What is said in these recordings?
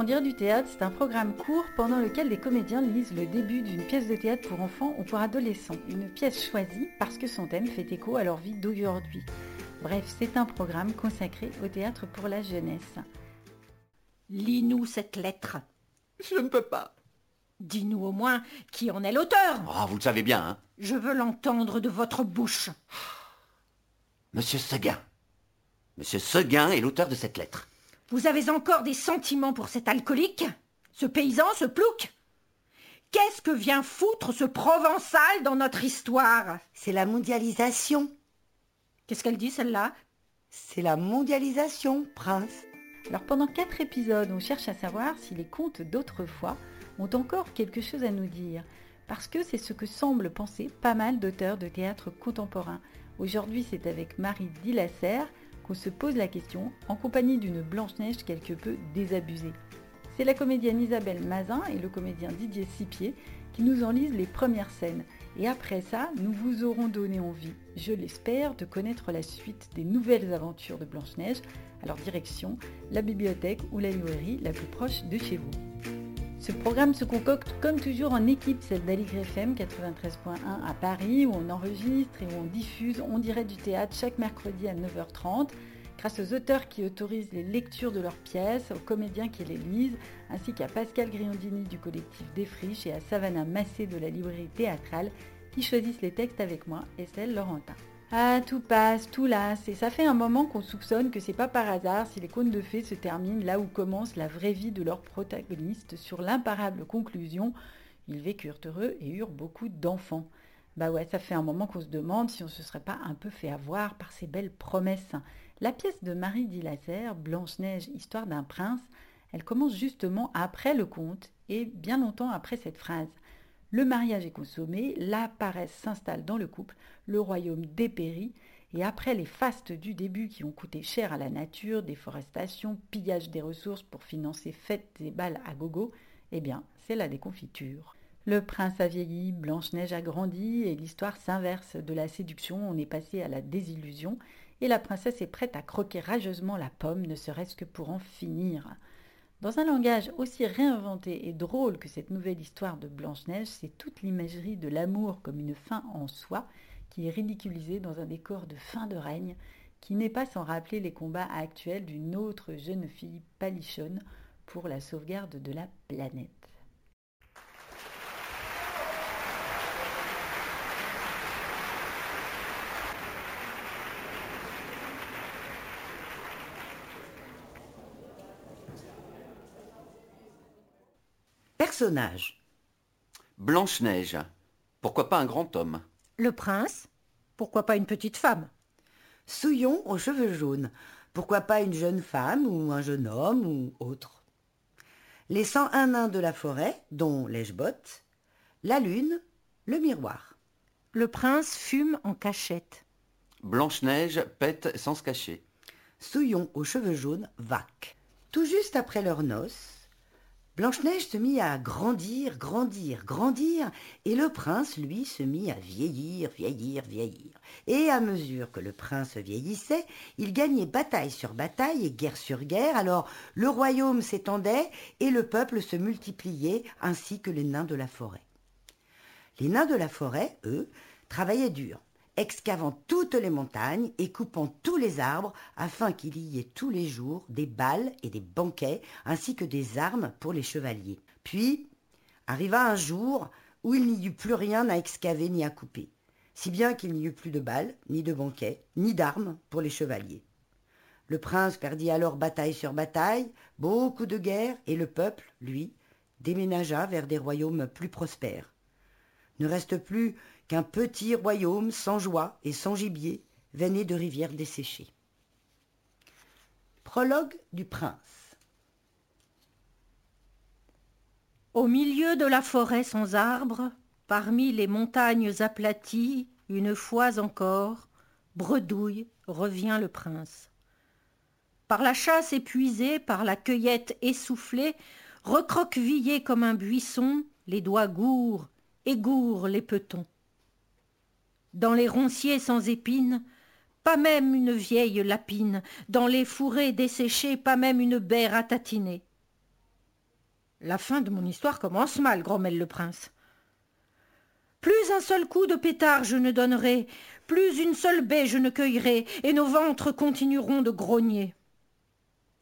On dirait du théâtre, c'est un programme court pendant lequel les comédiens lisent le début d'une pièce de théâtre pour enfants ou pour adolescents. Une pièce choisie parce que son thème fait écho à leur vie d'aujourd'hui. Bref, c'est un programme consacré au théâtre pour la jeunesse. Lis-nous cette lettre. Je ne peux pas. Dis-nous au moins qui en est l'auteur. Oh, vous le savez bien, hein Je veux l'entendre de votre bouche. Monsieur Seguin. Monsieur Seguin est l'auteur de cette lettre. Vous avez encore des sentiments pour cet alcoolique? Ce paysan, ce plouc? Qu'est-ce que vient foutre ce provençal dans notre histoire? C'est la mondialisation. Qu'est-ce qu'elle dit celle-là? C'est la mondialisation, prince. Alors pendant quatre épisodes, on cherche à savoir si les contes d'autrefois ont encore quelque chose à nous dire, parce que c'est ce que semblent penser pas mal d'auteurs de théâtre contemporain. Aujourd'hui, c'est avec Marie Dillasser se pose la question, en compagnie d'une Blanche-Neige quelque peu désabusée. C'est la comédienne Isabelle Mazin et le comédien Didier Sipier qui nous en lisent les premières scènes. Et après ça, nous vous aurons donné envie, je l'espère, de connaître la suite des nouvelles aventures de Blanche-Neige. Alors direction, la bibliothèque ou la librairie la plus proche de chez vous. Ce programme se concocte comme toujours en équipe, celle d'Aligre FM 93.1 à Paris, où on enregistre et où on diffuse On dirait du théâtre chaque mercredi à 9h30, grâce aux auteurs qui autorisent les lectures de leurs pièces, aux comédiens qui les lisent, ainsi qu'à Pascal Griondini du collectif Défriche et à Savannah Massé de la librairie théâtrale qui choisissent les textes avec moi et celle Laurentin. Ah, tout passe, tout lasse, et ça fait un moment qu'on soupçonne que c'est pas par hasard si les contes de fées se terminent là où commence la vraie vie de leurs protagonistes sur l'imparable conclusion ils vécurent heureux et eurent beaucoup d'enfants. Bah ouais, ça fait un moment qu'on se demande si on se serait pas un peu fait avoir par ces belles promesses. La pièce de Marie Dillazer, Blanche-Neige, histoire d'un prince, elle commence justement après le conte et bien longtemps après cette phrase. Le mariage est consommé, la paresse s'installe dans le couple, le royaume dépérit, et après les fastes du début qui ont coûté cher à la nature, déforestation, pillage des ressources pour financer fêtes et balles à gogo, eh bien, c'est la déconfiture. Le prince a vieilli, Blanche-Neige a grandi, et l'histoire s'inverse. De la séduction, on est passé à la désillusion, et la princesse est prête à croquer rageusement la pomme, ne serait-ce que pour en finir. Dans un langage aussi réinventé et drôle que cette nouvelle histoire de Blanche-Neige, c'est toute l'imagerie de l'amour comme une fin en soi qui est ridiculisée dans un décor de fin de règne qui n'est pas sans rappeler les combats actuels d'une autre jeune fille palichonne pour la sauvegarde de la planète. Personnage. Blanche-Neige. Pourquoi pas un grand homme? Le prince? Pourquoi pas une petite femme? Souillon aux cheveux jaunes. Pourquoi pas une jeune femme ou un jeune homme ou autre? Les 101 nains de la forêt, dont l'èche-botte, la lune, le miroir. Le prince fume en cachette. Blanche-Neige pète sans se cacher. Souillon aux cheveux jaunes, vaque. Tout juste après leurs noces, Blanche-Neige se mit à grandir, grandir, grandir, et le prince, lui, se mit à vieillir, vieillir, vieillir. Et à mesure que le prince vieillissait, il gagnait bataille sur bataille et guerre sur guerre, alors le royaume s'étendait et le peuple se multipliait, ainsi que les nains de la forêt. Les nains de la forêt, eux, travaillaient dur excavant toutes les montagnes et coupant tous les arbres afin qu'il y ait tous les jours des balles et des banquets ainsi que des armes pour les chevaliers. Puis arriva un jour où il n'y eut plus rien à excaver ni à couper, si bien qu'il n'y eut plus de balles, ni de banquets, ni d'armes pour les chevaliers. Le prince perdit alors bataille sur bataille, beaucoup de guerres, et le peuple, lui, déménagea vers des royaumes plus prospères. Ne reste plus qu'un petit royaume sans joie et sans gibier venait de rivières desséchées. Prologue du prince. Au milieu de la forêt sans arbres, parmi les montagnes aplaties, une fois encore, bredouille revient le prince. Par la chasse épuisée, par la cueillette essoufflée, recroquevillé comme un buisson, les doigts gourds, égourent les petons. Dans les ronciers sans épines, pas même une vieille lapine, dans les fourrés desséchés, pas même une baie ratatiner. La fin de mon histoire commence mal, grommelle le prince. Plus un seul coup de pétard je ne donnerai, plus une seule baie je ne cueillerai, et nos ventres continueront de grogner.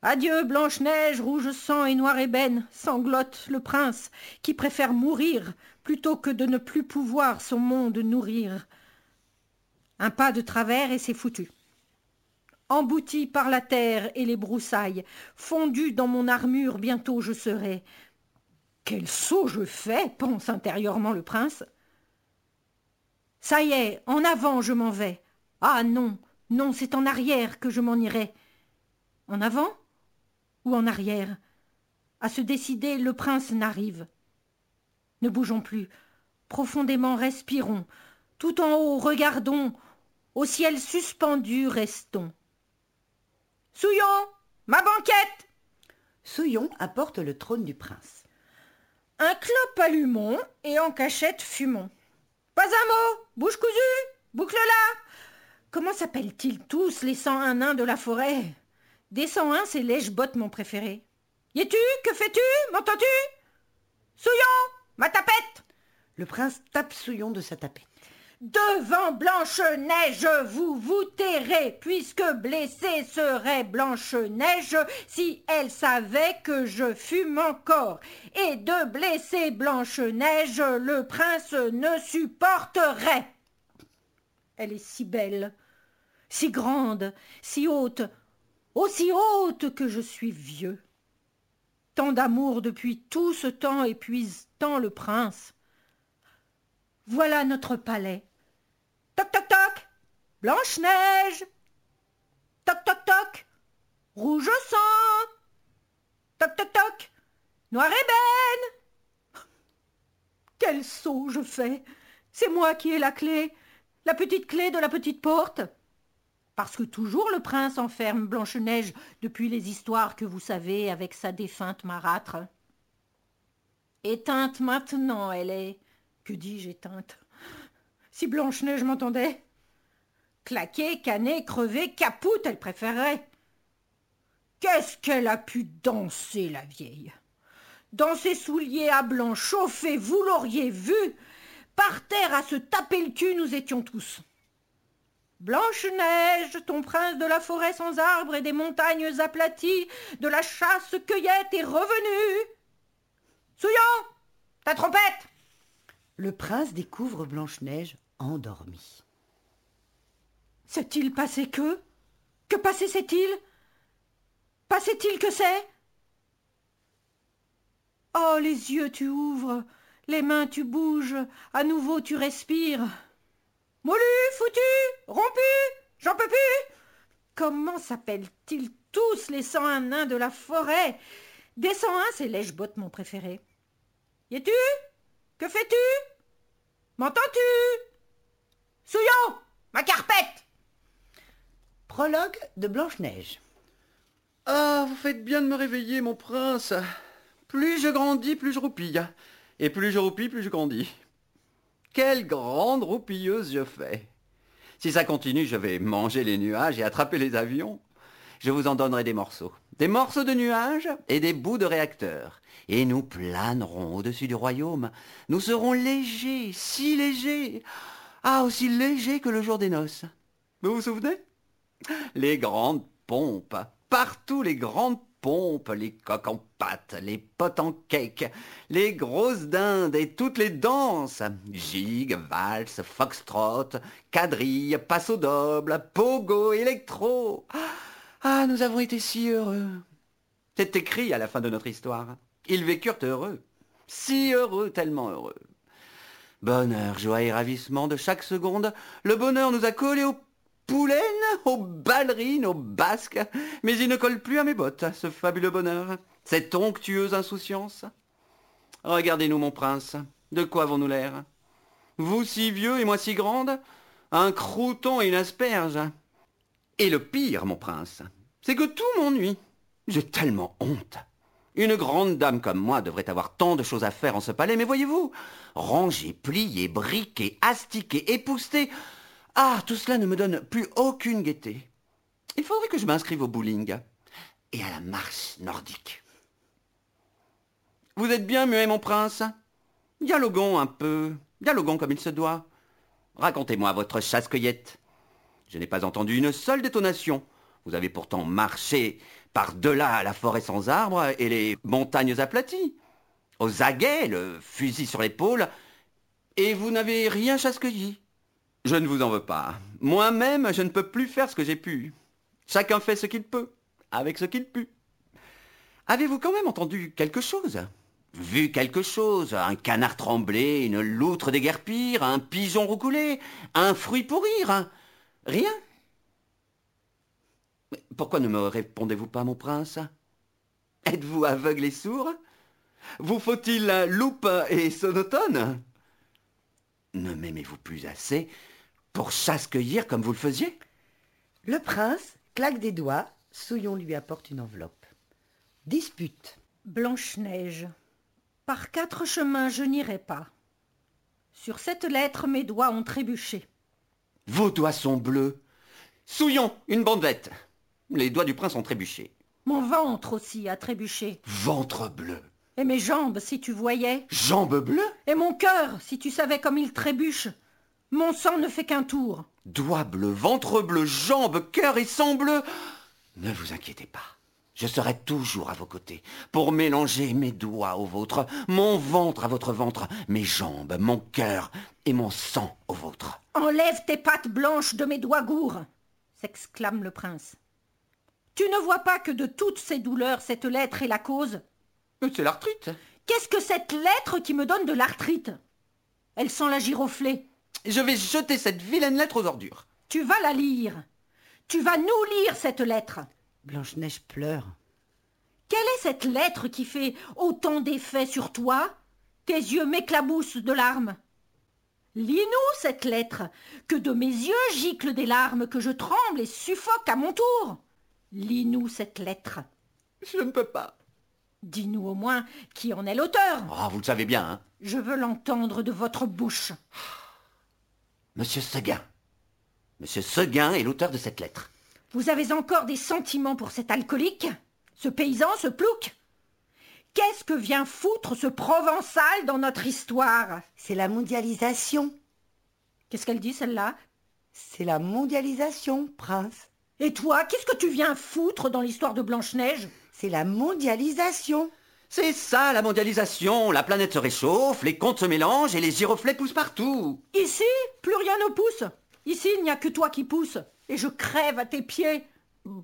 Adieu, Blanche-Neige, rouge sang et noir ébène, sanglote le prince, qui préfère mourir plutôt que de ne plus pouvoir son monde nourrir. Un pas de travers et c'est foutu. Embouti par la terre et les broussailles, fondu dans mon armure, bientôt je serai. Quel saut je fais pense intérieurement le prince. Ça y est, en avant je m'en vais. Ah non, non, c'est en arrière que je m'en irai. En avant ou en arrière? À se décider, le prince n'arrive. Ne bougeons plus. Profondément respirons. Tout en haut, regardons. Au ciel suspendu, restons. Souillon Ma banquette Souillon apporte le trône du prince. Un clope allumons et en cachette fumons. Pas un mot Bouche cousue Boucle-la Comment s'appellent-ils tous les cent un nains de la forêt? Des cent un, c'est lèche-botte mon préféré. Y es-tu Que fais-tu M'entends-tu? Souillon Ma tapette Le prince tape Souillon de sa tapette. Devant Blanche-Neige, vous vous tairez, puisque blessée serait Blanche-Neige si elle savait que je fume encore. Et de blesser Blanche-Neige, le prince ne supporterait. Elle est si belle, si grande, si haute, aussi haute que je suis vieux. Tant d'amour depuis tout ce temps épuise tant le prince. Voilà notre palais. Toc toc toc Blanche-Neige Toc toc toc Rouge sang Toc toc toc Noir ébène Quel saut je fais C'est moi qui ai la clé, la petite clé de la petite porte. Parce que toujours le prince enferme Blanche-Neige depuis les histoires que vous savez avec sa défunte marâtre. Éteinte maintenant, elle est. Que dis-je éteinte? Si Blanche-Neige m'entendait? Claquer, canner, crever, capoute, elle préférerait. Qu'est-ce qu'elle a pu danser, la vieille? Dans ses souliers à blanc chauffés, vous l'auriez vu? Par terre à se taper le cul, nous étions tous. Blanche-Neige, ton prince de la forêt sans arbres et des montagnes aplaties, de la chasse-cueillette est revenu. Souillon, ta trompette Le prince découvre Blanche-Neige endormi. S'est-il passé que? Que passait-il Passait-il que c'est? Oh, les yeux tu ouvres, les mains tu bouges, à nouveau tu respires. Moulu, foutu, rompu, j'en peux plus. Comment s'appellent-ils tous les cent un nains de la forêt? Des cent un, c'est lèche-botte mon préféré. Y es-tu? Que fais-tu? M'entends-tu? Souillon Ma carpette Prologue de Blanche-Neige. Ah, vous faites bien de me réveiller, mon prince. Plus je grandis, plus je roupille. Et plus je roupille, plus je grandis. Quelle grande roupilleuse je fais. Si ça continue, je vais manger les nuages et attraper les avions. Je vous en donnerai des morceaux. Des morceaux de nuages et des bouts de réacteurs. Et nous planerons au-dessus du royaume. Nous serons légers, si légers. Ah, aussi léger que le jour des noces. Vous vous souvenez? Les grandes pompes. Partout les grandes pompes, les coques en pâte, les potes en cake, les grosses dindes et toutes les danses. Gigue, valse, foxtrot, quadrille, passo double, pogo, électro. Nous avons été si heureux. C'est écrit à la fin de notre histoire. Ils vécurent heureux. Si heureux, tellement heureux. Bonheur, joie et ravissement de chaque seconde, le bonheur nous a collés aux poulaines, aux ballerines, aux basques, mais il ne colle plus à mes bottes, ce fabuleux bonheur, cette onctueuse insouciance. Regardez-nous, mon prince, de quoi avons-nous l'air? Vous si vieux et moi si grande Un crouton et une asperge. Et le pire, mon prince, c'est que tout m'ennuie. J'ai tellement honte. Une grande dame comme moi devrait avoir tant de choses à faire en ce palais, mais voyez-vous, ranger, plier, briquer, astiquer, épousseter, ah, tout cela ne me donne plus aucune gaieté. Il faudrait que je m'inscrive au bowling et à la marche nordique. Vous êtes bien muet, mon prince Dialoguons un peu. Dialoguons comme il se doit. Racontez-moi votre chasse-cueillette. Je n'ai pas entendu une seule détonation. Vous avez pourtant marché par-delà la forêt sans arbres et les montagnes aplaties. Aux aguets, le fusil sur l'épaule, et vous n'avez rien chasse-cueilli. Je ne vous en veux pas. Moi-même, je ne peux plus faire ce que j'ai pu. Chacun fait ce qu'il peut, avec ce qu'il put. Avez-vous quand même entendu quelque chose? Vu quelque chose Un canard tremblé, une loutre déguerpir, un pigeon roucoulé, un fruit pourrir Rien Pourquoi ne me répondez-vous pas, mon prince? Êtes-vous aveugle et sourd? Vous faut-il loupe et sonotone? Ne m'aimez-vous plus assez pour chasse-cueillir comme vous le faisiez? Le prince claque des doigts, Souillon lui apporte une enveloppe. Dispute. Blanche-Neige. Par quatre chemins je n'irai pas. Sur cette lettre mes doigts ont trébuché. Vos doigts sont bleus. Souillon, une bandelette. Les doigts du prince ont trébuché. Mon ventre aussi a trébuché. Ventre bleu. Et mes jambes, si tu voyais. Jambes bleues Et mon cœur, si tu savais comme il trébuche. Mon sang ne fait qu'un tour. Doigts bleus, ventre bleu, jambes, cœur et sang bleu. Ne vous inquiétez pas. Je serai toujours à vos côtés pour mélanger mes doigts aux vôtres, mon ventre à votre ventre, mes jambes, mon cœur et mon sang au vôtre. Enlève tes pattes blanches de mes doigts gourds s'exclame le prince. Tu ne vois pas que de toutes ces douleurs, cette lettre est la cause? C'est l'arthrite. Qu'est-ce que cette lettre qui me donne de l'arthrite? Elle sent la giroflée. Je vais jeter cette vilaine lettre aux ordures. Tu vas la lire. Tu vas nous lire cette lettre. Blanche-Neige pleure. Quelle est cette lettre qui fait autant d'effet sur toi? Tes yeux m'éclaboussent de larmes. Lis-nous cette lettre, que de mes yeux giclent des larmes, que je tremble et suffoque à mon tour. Lis-nous cette lettre. Je ne peux pas. Dis-nous au moins qui en est l'auteur. Ah, vous le savez bien, hein. Je veux l'entendre de votre bouche. Monsieur Seguin. Monsieur Seguin est l'auteur de cette lettre. Vous avez encore des sentiments pour cet alcoolique? Ce paysan, ce plouc? Qu'est-ce que vient foutre ce provençal dans notre histoire? C'est la mondialisation. Qu'est-ce qu'elle dit, celle-là? C'est la mondialisation, prince. Et toi, qu'est-ce que tu viens foutre dans l'histoire de Blanche-Neige? C'est la mondialisation. C'est ça, la mondialisation. La planète se réchauffe, les contes se mélangent et les giroflées poussent partout. Ici, plus rien ne pousse. Ici, il n'y a que toi qui pousse. Et je crève à tes pieds.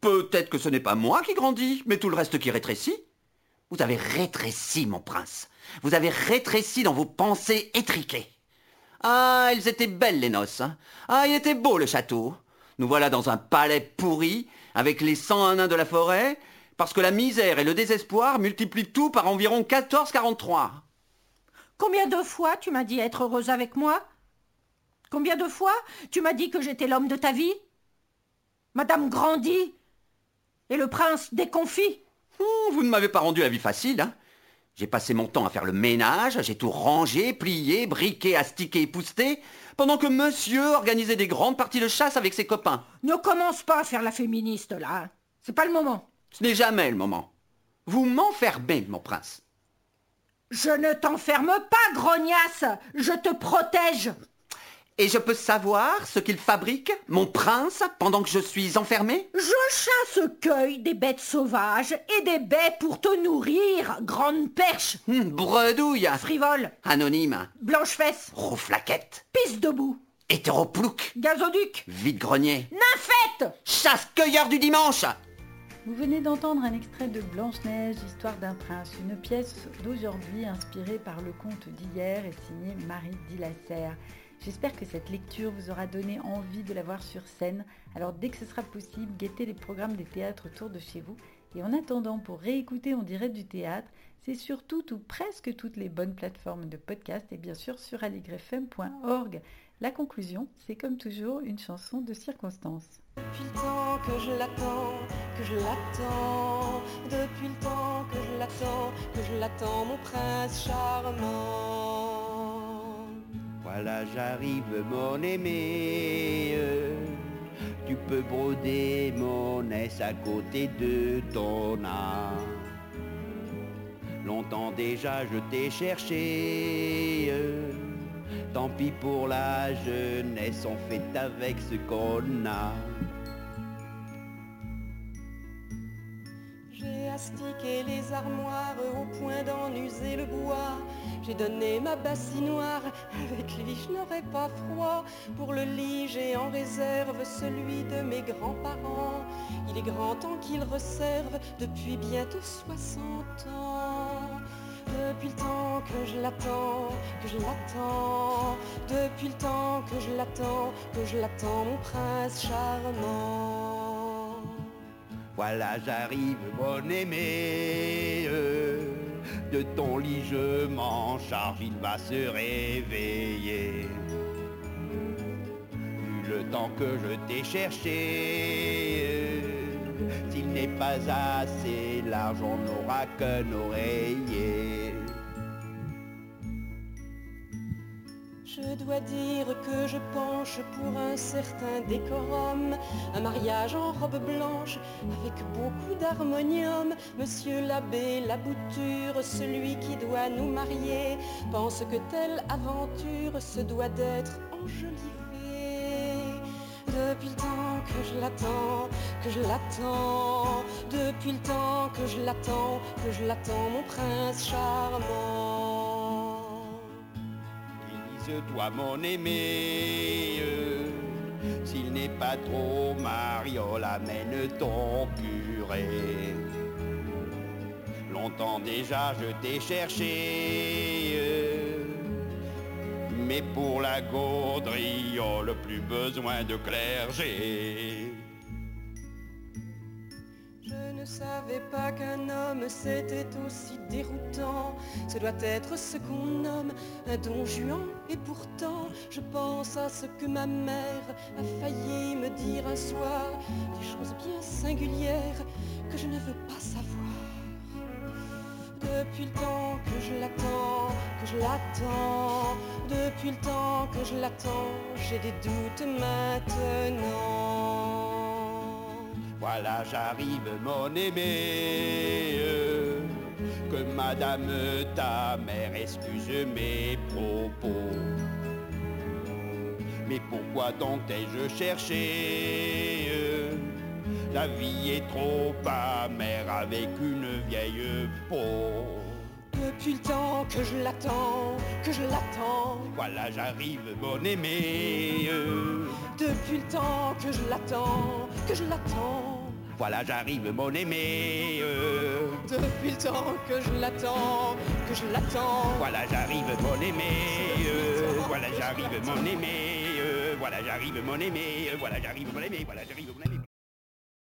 Peut-être que ce n'est pas moi qui grandis, mais tout le reste qui rétrécit. Vous avez rétréci, mon prince. Vous avez rétréci dans vos pensées étriquées. Ah, elles étaient belles, les noces. hein. Ah, il était beau, le château. Nous voilà dans un palais pourri, avec les 101 nains de la forêt, parce que la misère et le désespoir multiplient tout par environ 14,43. Combien de fois tu m'as dit être heureuse avec moi? Combien de fois tu m'as dit que j'étais l'homme de ta vie? Madame grandit et le prince déconfit. Oh, vous ne m'avez pas rendu la vie facile, hein J'ai passé mon temps à faire le ménage, j'ai tout rangé, plié, briqué, astiqué, épousseté, pendant que monsieur organisait des grandes parties de chasse avec ses copains. Ne commence pas à faire la féministe, là. C'est pas le moment. Ce n'est jamais le moment. Vous m'enfermez, mon prince. Je ne t'enferme pas, grognasse. Je te protège. Et je peux savoir ce qu'il fabrique, mon prince, pendant que je suis enfermé? Je chasse cueille des bêtes sauvages et des baies pour te nourrir, grande perche, Hum, Bredouille, frivole, anonyme, blanche-fesse, rouflaquette, pisse debout, hétéroplouc, gazoduc, vide-grenier, nymphette. chasse-cueilleur du dimanche. Vous venez d'entendre un extrait de Blanche-Neige, Histoire d'un prince, une pièce d'aujourd'hui inspirée par le conte d'hier et signée Marie Dillasser. J'espère que cette lecture vous aura donné envie de la voir sur scène. Alors dès que ce sera possible, guettez les programmes des théâtres autour de chez vous. Et en attendant, pour réécouter en direct du théâtre, c'est sur toutes ou presque toutes les bonnes plateformes de podcast et bien sûr sur aligrefm.org. La conclusion, c'est comme toujours une chanson de circonstance. Depuis le temps que je l'attends, que je l'attends, depuis le temps que je l'attends, que je l'attends, mon prince charmant. Voilà, j'arrive, mon aimé. Tu peux broder mon aise à côté de ton âme. Longtemps déjà je t'ai cherché. Tant pis pour la jeunesse, on fait avec ce qu'on a. J'ai astiqué les armoires au point d'en user le bois. J'ai donné ma bassinoire, avec lui je n'aurais pas froid. Pour le lit j'ai en réserve celui de mes grands-parents. Il est grand temps qu'il reserve depuis bientôt 60 ans. Depuis le temps que je l'attends, que je l'attends, depuis le temps que je l'attends, que je l'attends, mon prince charmant. Voilà j'arrive mon aimé, de ton lit je m'en charge, il va se réveiller. Le temps que je t'ai cherché, s'il n'est pas assez large, on n'aura qu'un oreiller. Je dois dire que je penche pour un certain décorum, un mariage en robe blanche avec beaucoup d'harmonium. Monsieur l'abbé, la bouture, celui qui doit nous marier, pense que telle aventure se doit d'être enjolivée. Depuis le temps que je l'attends, que je l'attends, depuis le temps que je l'attends, que je l'attends, mon prince charmant. Toi mon aimé, s'il n'est pas trop mariole, amène ton curé. Longtemps déjà je t'ai cherché, mais pour la gaudriole, plus besoin de clergé. Je ne savais pas qu'un homme c'était aussi déroutant. Ce doit être ce qu'on nomme un don juan. Et pourtant, je pense à ce que ma mère a failli me dire un soir. Des choses bien singulières que je ne veux pas savoir. Depuis le temps que je l'attends, que je l'attends, depuis le temps que je l'attends, j'ai des doutes maintenant. Voilà j'arrive mon aimé, que madame ta mère excuse mes propos. Mais pourquoi donc t'ai-je cherché? La vie est trop amère avec une vieille peau. Depuis le temps que je l'attends, que je l'attends. Voilà j'arrive mon aimé. Depuis le temps que je l'attends, que je l'attends. Voilà j'arrive mon aimé. Depuis le temps que je l'attends, que je l'attends. Voilà j'arrive mon aimé. Voilà j'arrive mon aimé. Voilà j'arrive mon aimé. Voilà j'arrive mon aimé. Voilà j'arrive mon aimé.